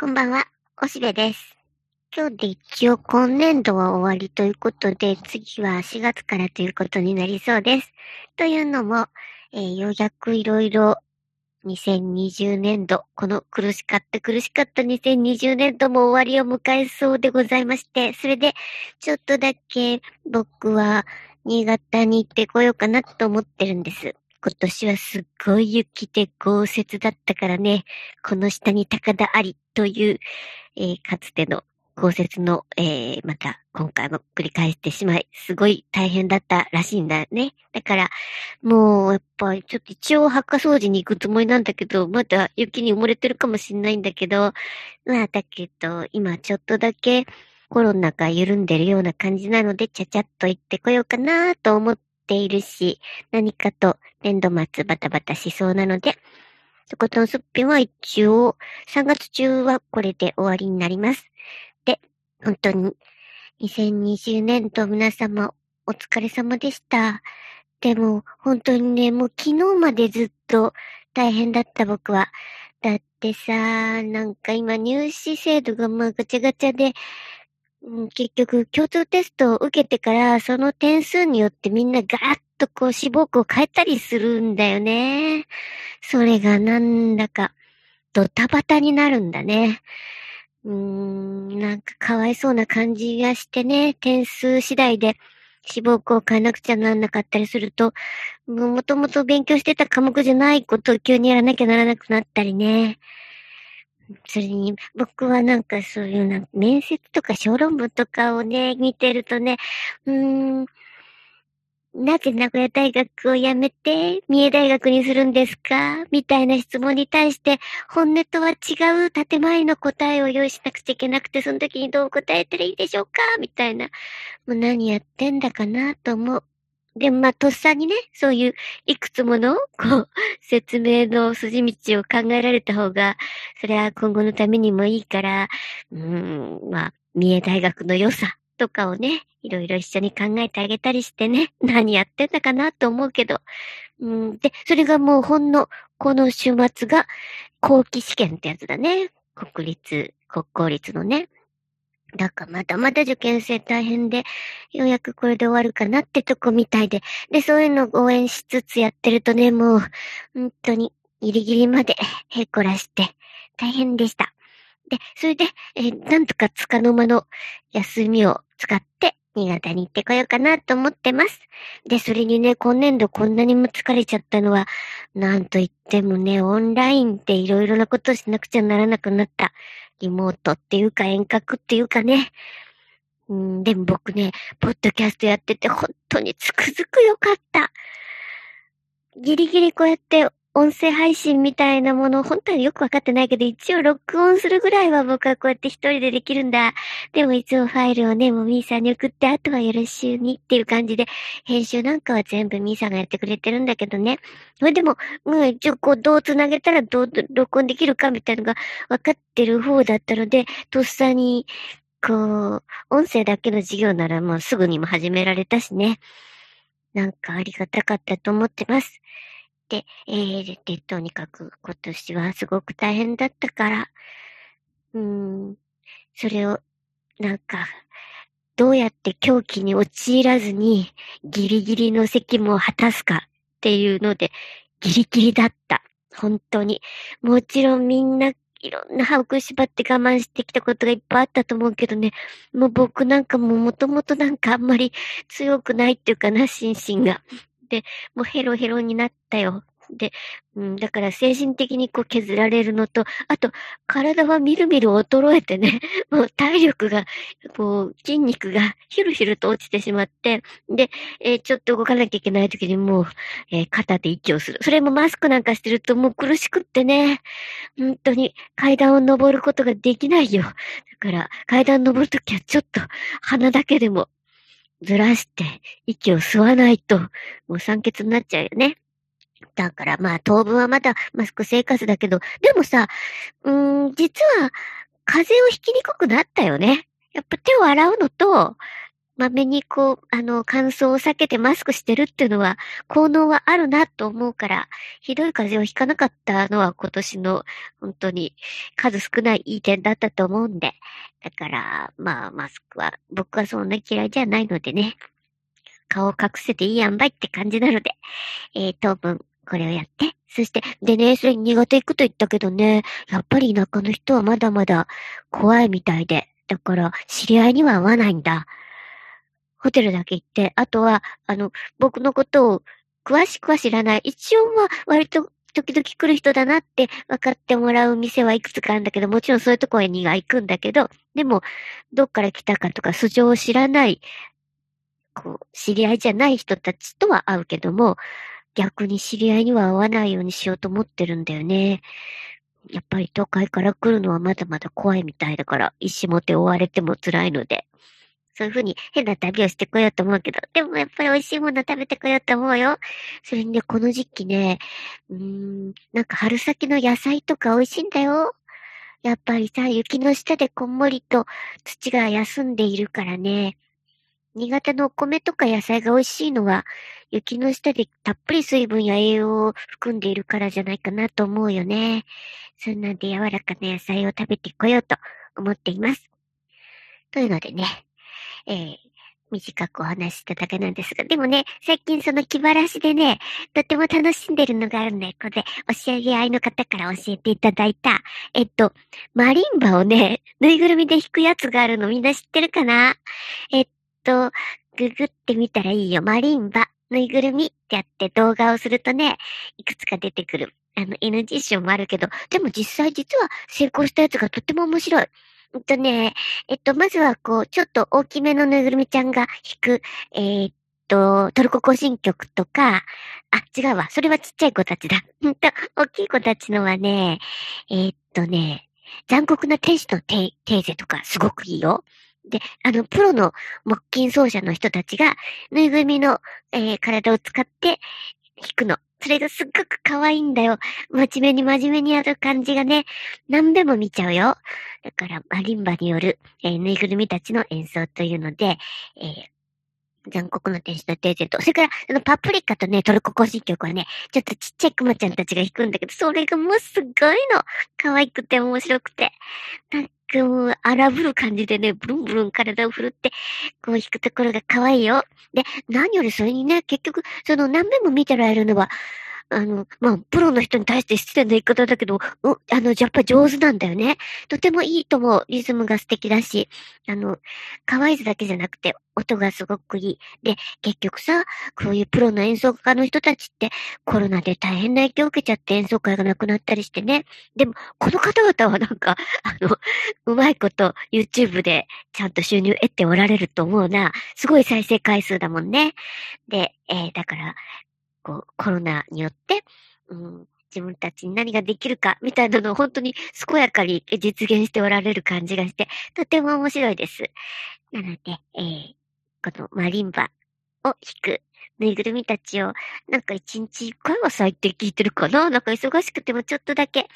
こんばんは、おしべです。今日で一応今年度は終わりということで、次は4月からということになりそうです。というのも、えー、ようやくいろいろ2020年度、この苦しかった苦しかった2020年度も終わりを迎えそうでございまして、それでちょっとだけ僕は新潟に行ってこようかなと思ってるんです。今年はすっごい雪で豪雪だったからね、この下に高田ありという、えー、かつての豪雪の、えー、また今回も繰り返してしまい、すごい大変だったらしいんだね。だから、もう、やっぱりちょっと一応墓掃除に行くつもりなんだけど、まだ雪に埋もれてるかもしんないんだけど、まあ、だけど、今ちょっとだけコロナが緩んでるような感じなので、ちゃちゃっと行ってこようかなと思ってているし、何かと年度末バタバタしそうなので、そことんすっぴんは一応、3月中はこれで終わりになります。で、本当に、2020年度皆様お疲れ様でした。でも、本当にね、もう昨日までずっと大変だった僕は。だってさ、なんか今入試制度がまあガチャガチャで、うん、結局、共通テストを受けてから、その点数によってみんなガーッとこう志望校を変えたりするんだよね。それがなんだか、ドタバタになるんだね。うーん、なんかかわいそうな感じがしてね、点数次第で志望校を変えなくちゃなんなかったりすると、もともと勉強してた科目じゃないことを急にやらなきゃならなくなったりね。それに、僕はなんかそういうな、面接とか小論文とかをね、見てるとね、うーん、なぜ名古屋大学を辞めて、三重大学にするんですか？みたいな質問に対して、本音とは違う建前の答えを用意しなくちゃいけなくて、その時にどう答えたらいいでしょうか？みたいな。もう何やってんだかなと思う。で、まあ、とっさにね、そういういくつもの、こう、説明の筋道を考えられた方が、それは今後のためにもいいから、うん、まあ、三重大学の良さとかをね、いろいろ一緒に考えてあげたりしてね、何やってんだかなと思うけど、うん、で、それがもうほんの、この週末が、後期試験ってやつだね。国立、国公立のね。だからまだまだ受験生大変で、ようやくこれで終わるかなってとこみたいで。で、そういうのを応援しつつやってるとね、もう、本当にギリギリまで へこらして、大変でした。で、それで、えー、なんとかつかの間の休みを使って、新潟に行ってこようかなと思ってます。で、それにね、今年度こんなにも疲れちゃったのは、なんと言ってもね、オンラインっていろいろなことをしなくちゃならなくなったリモートっていうか遠隔っていうかね。うん、でも僕ね、ポッドキャストやってて本当につくづくよかった。ギリギリこうやって音声配信みたいなもの、本当によくわかってないけど、一応録音するぐらいは僕はこうやって一人でできるんだ。でもいつもファイルをね、もうミーさんに送って、あとはよろしゅうにっていう感じで、編集なんかは全部ミーさんがやってくれてるんだけどね。それでも、うん、一応こう、どう繋げたらどう録音できるかみたいなのがわかってる方だったので、とっさに、こう、音声だけの授業ならもうすぐにも始められたしね。なんかありがたかったと思ってます。で、えー、で、とにかく今年はすごく大変だったから、うん、それを、なんか、どうやって狂気に陥らずにギリギリの責務を果たすかっていうので、ギリギリだった。本当に。もちろんみんないろんな歯を食いしばって我慢してきたことがいっぱいあったと思うけどね、もう僕なんかももともとなんかあんまり強くないっていうかな、心身が。で、もうヘロヘロになったよ。で、うん、だから精神的にこう削られるのと、あと、体はみるみる衰えてね、もう体力が、こう、筋肉がヒュルヒュルと落ちてしまって、で、えー、ちょっと動かなきゃいけない時にもう、えー、肩で息をする。それもマスクなんかしてるともう苦しくってね、本当に階段を登ることができないよ。だから、階段登るときはちょっと鼻だけでもずらして息を吸わないと、もう酸欠になっちゃうよね。だからまあ当分はまだマスク生活だけど、でもさ、うーん、実は風邪をひきにくくなったよね。やっぱ手を洗うのと、まめにこう、あの、乾燥を避けてマスクしてるっていうのは、効能はあるなと思うから、ひどい風邪をひかなかったのは今年の本当に数少ないいい点だったと思うんで、だから、まあ、マスクは、僕はそんな嫌いじゃないのでね、顔を隠せていいやんばいって感じなので、えー、当分、これをやって。そして、でね、それ苦手行くと言ったけどね、やっぱり田舎の人はまだまだ怖いみたいで、だから、知り合いには会わないんだ。ホテルだけ行って、あとは、あの、僕のことを詳しくは知らない。一応は割と時々来る人だなって分かってもらう店はいくつかあるんだけど、もちろんそういうところには行くんだけど、でも、どっから来たかとか素性を知らない、こう、知り合いじゃない人たちとは会うけども、逆に知り合いには会わないようにしようと思ってるんだよね。やっぱり都会から来るのはまだまだ怖いみたいだから、石も手追われても辛いので。そういうふうに変な旅をしてこようと思うけど、でもやっぱり美味しいもの食べてこようと思うよ。それにね、この時期ね、うーん、なんか春先の野菜とか美味しいんだよ。やっぱりさ、雪の下でこんもりと土が休んでいるからね。新潟のお米とか野菜が美味しいのは、雪の下でたっぷり水分や栄養を含んでいるからじゃないかなと思うよね。そんなんで柔らかな野菜を食べてこようと思っています。というのでね、えー、短くお話ししただけなんですが、でもね、最近その気晴らしでね、とても楽しんでるのがあるんだよ。これ、教え合いの方から教えていただいた、えっと、マリンバをね、ぬいぐるみで弾くやつがあるのみんな知ってるかな？えっと、ググってみたらいいよ。マリンバ、ぬいぐるみってやって動画をするとね、いくつか出てくる。あの、NG 賞もあるけど、でも実際実は成功したやつがとっても面白い。えっとね、えっと、まずはこう、ちょっと大きめのぬいぐるみちゃんが弾く、えー、っと、トルコ行進曲とか、あ、違うわ。それはちっちゃい子たちだ。んと、大きい子たちのはね、えー、っとね、残酷な天使のテーゼとかすごくいいよ。で、あの、プロの木琴奏者の人たちが、ぬいぐるみの、えー、体を使って弾くの。それがすっごく可愛いんだよ。真面目に真面目にやる感じがね、何べも見ちゃうよ。だから、マリンバによる、えー、ぬいぐるみたちの演奏というので、えー残酷な天使のテーゼと、それから、あの、パプリカとね、トルコ行進曲はね、ちょっとちっちゃいクマちゃんたちが弾くんだけど、それがもうすごいの。可愛くて面白くて。なんかもう、荒ぶる感じでね、ブルンブルン体を振るって、こう弾くところが可愛いよ。で、何よりそれにね、結局、その何遍も見てられるのは、あの、まあ、プロの人に対して失礼な言い方だけど、う、あの、やっぱ上手なんだよね。とてもいいと思う。リズムが素敵だし、あの、可愛いだけじゃなくて、音がすごくいい。で、結局さ、こういうプロの演奏家の人たちってコロナで大変な影響を受けちゃって演奏会がなくなったりしてね。でも、この方々はなんか、あの、うまいこと YouTube でちゃんと収入得ておられると思うな。すごい再生回数だもんね。で、えー、だから、こう、コロナによって、うん、自分たちに何ができるか、みたいなのを本当に健やかに実現しておられる感じがして、とても面白いです。なので、えー、このマリンバを弾くぬいぐるみたちを、なんか一日一回は最低聞いてるかな？なんか忙しくてもちょっとだけ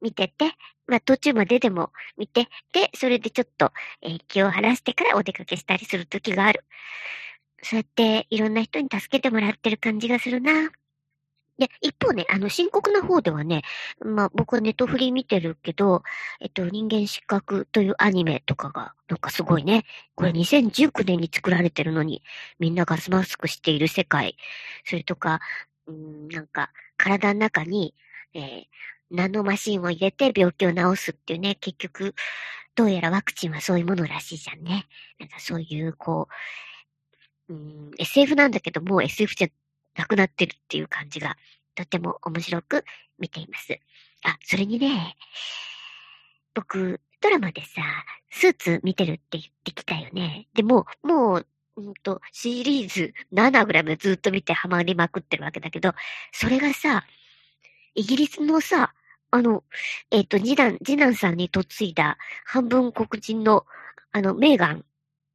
見てて、まあ途中まででも見て、で、それでちょっと、えー、気を晴らしてからお出かけしたりする時がある。そうやっていろんな人に助けてもらってる感じがするな。で、一方ね、あの、深刻な方ではね、まあ僕はネットフリー見てるけど、えっと、人間失格というアニメとかが、なんかすごいね。これ2019年に作られてるのに、みんなガスマスクしている世界。それとか、うん、なんか、体の中に、えー、ナノマシンを入れて病気を治すっていうね、結局、どうやらワクチンはそういうものらしいじゃんね。なんかそういう、こう、うん、SF なんだけど、もう SF じゃなくなってるっていう感じが、とても面白く見ています。あ、それにね、僕、ドラマでさ、スーツ見てるって言ってきたよね。でも、もう、うんと、シリーズ7ぐらいまでずっと見てハマりまくってるわけだけど、それがさ、イギリスのさ、あの、えっ、ー、と、次男、次男さんに嫁いだ半分黒人の、あの、メーガン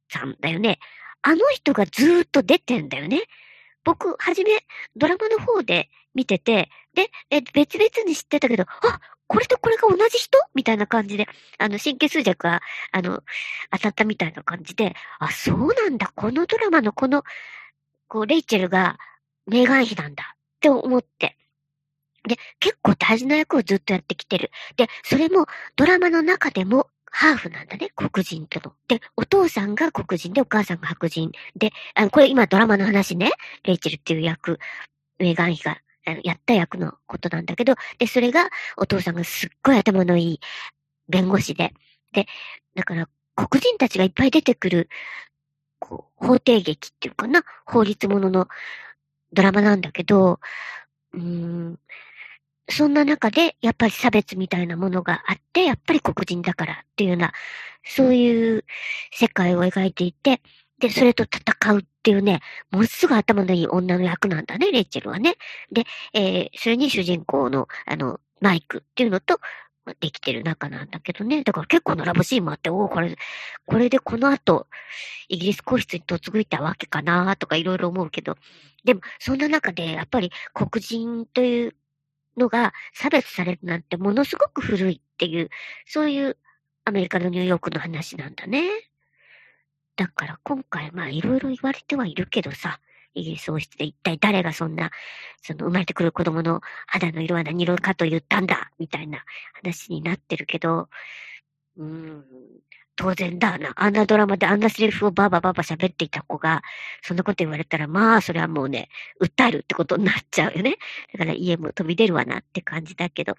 さんだよね。あの人がずっと出てんだよね。僕、はじめ、ドラマの方で見てて、で、え、別々に知ってたけど、あ、これとこれが同じ人？みたいな感じで、あの、神経衰弱が、あの、当たったみたいな感じで、あ、そうなんだ。このドラマのこの、こう、レイチェルがメーガン妃なんだって思って。で、結構大事な役をずっとやってきてる。で、それもドラマの中でもハーフなんだね、黒人との。で、お父さんが黒人でお母さんが白人。で、あの、これ今ドラマの話ね、レイチェルっていう役、メーガン妃がやった役のことなんだけど、で、それがお父さんがすっごい頭のいい弁護士で、で、だから黒人たちがいっぱい出てくる、こう、法廷劇っていうかな、法律もののドラマなんだけど、うーん、そんな中で、やっぱり差別みたいなものがあって、やっぱり黒人だからっていうような、そういう世界を描いていて、で、それと戦うっていうね、ものすぐ頭のいい女の役なんだね、レイチェルはね。で、えー、それに主人公の、あの、マイクっていうのと、できてる中なんだけどね。だから結構のラブシーンもあって、おお、これ、これでこの後、イギリス皇室に嫁いたわけかなとかいろいろ思うけど、でも、そんな中で、やっぱり黒人というのが差別されるなんてものすごく古いっていう、そういうアメリカのニューヨークの話なんだね。だから今回まあいろいろ言われてはいるけどさ、イギリス王室で一体誰がそんな、その生まれてくる子供の肌の色は何色かと言ったんだみたいな話になってるけど、うん、当然だな。あんなドラマであんなセリフをバーバーバーバー喋っていた子が、そんなこと言われたら、まあ、それはもうね、訴えるってことになっちゃうよね。だから家も飛び出るわなって感じだけど。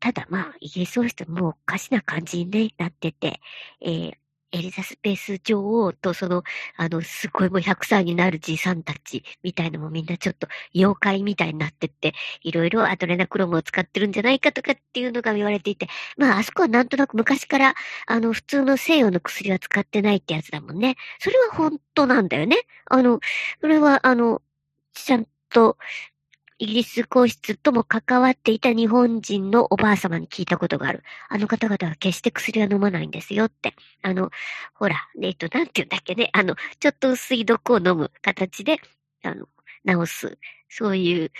ただまあ、イギリス王室もおかしな感じに、ね、なってて、えー、エリザスペース女王とその、あの、すごいもう100歳になるじいさんたちみたいのもみんなちょっと妖怪みたいになってって、いろいろアドレナクロムを使ってるんじゃないかとかっていうのが言われていて、まあ、あそこはなんとなく昔から、あの、普通の西洋の薬は使ってないってやつだもんね。それは本当なんだよね。あの、それは、あの、ちゃんと、イギリス皇室とも関わっていた日本人のおばあ様に聞いたことがある。あの方々は決して薬は飲まないんですよって。あの、ほら、えっと、なんて言うんだっけね。あの、ちょっと薄い毒を飲む形で、あの、治す。そういう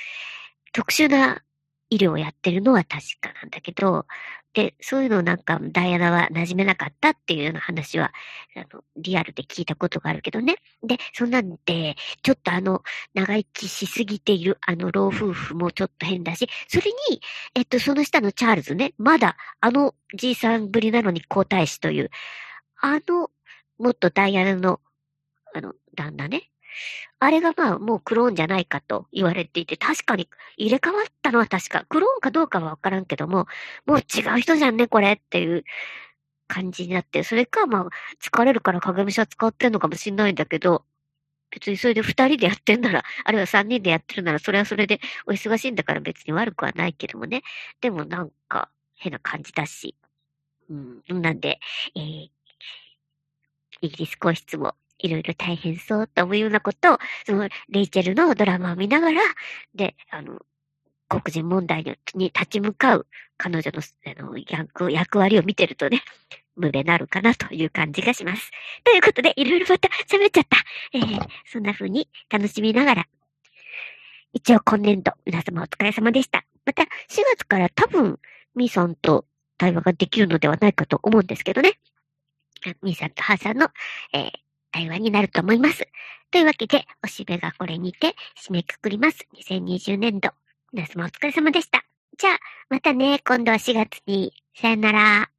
特殊な医療をやってるのは確かなんだけど、で、そういうのなんかダイアナは馴染めなかったっていうような話は、あの、リアルで聞いたことがあるけどね。で、そんなんで、ちょっとあの、長生きしすぎているあの老夫婦もちょっと変だし、それに、えっと、その下のチャールズね、まだあのじいさんぶりなのに皇太子という、あの、もっとダイアナの、あの、旦那ね、あれがまあもうクローンじゃないかと言われていて、確かに入れ替わったのは確か、クローンかどうかはわからんけども、もう違う人じゃんね、これっていう感じになって、それかまあ疲れるから影武者使ってんのかもしんないんだけど、別にそれで二人でやってんなら、あるいは三人でやってるなら、それはそれでお忙しいんだから別に悪くはないけどもね。でもなんか変な感じだし。うん、なんで、えー、イギリス皇室もいろいろ大変そうと思うようなことを、その、レイチェルのドラマを見ながら、で、あの、黒人問題に立ち向かう彼女のあの役役割を見てるとね、無べなるかなという感じがします。ということで、いろいろまた喋っちゃった。えー、そんな風に楽しみながら、一応今年度、皆様お疲れ様でした。また、4月から多分、ミーさんと対話ができるのではないかと思うんですけどね。ミーさんとハーさんの、えー、対話になると思います。というわけで、おしべがこれにて締めくくります。2020年度。皆様お疲れ様でした。じゃあ、またね、今度は4月に。さよなら。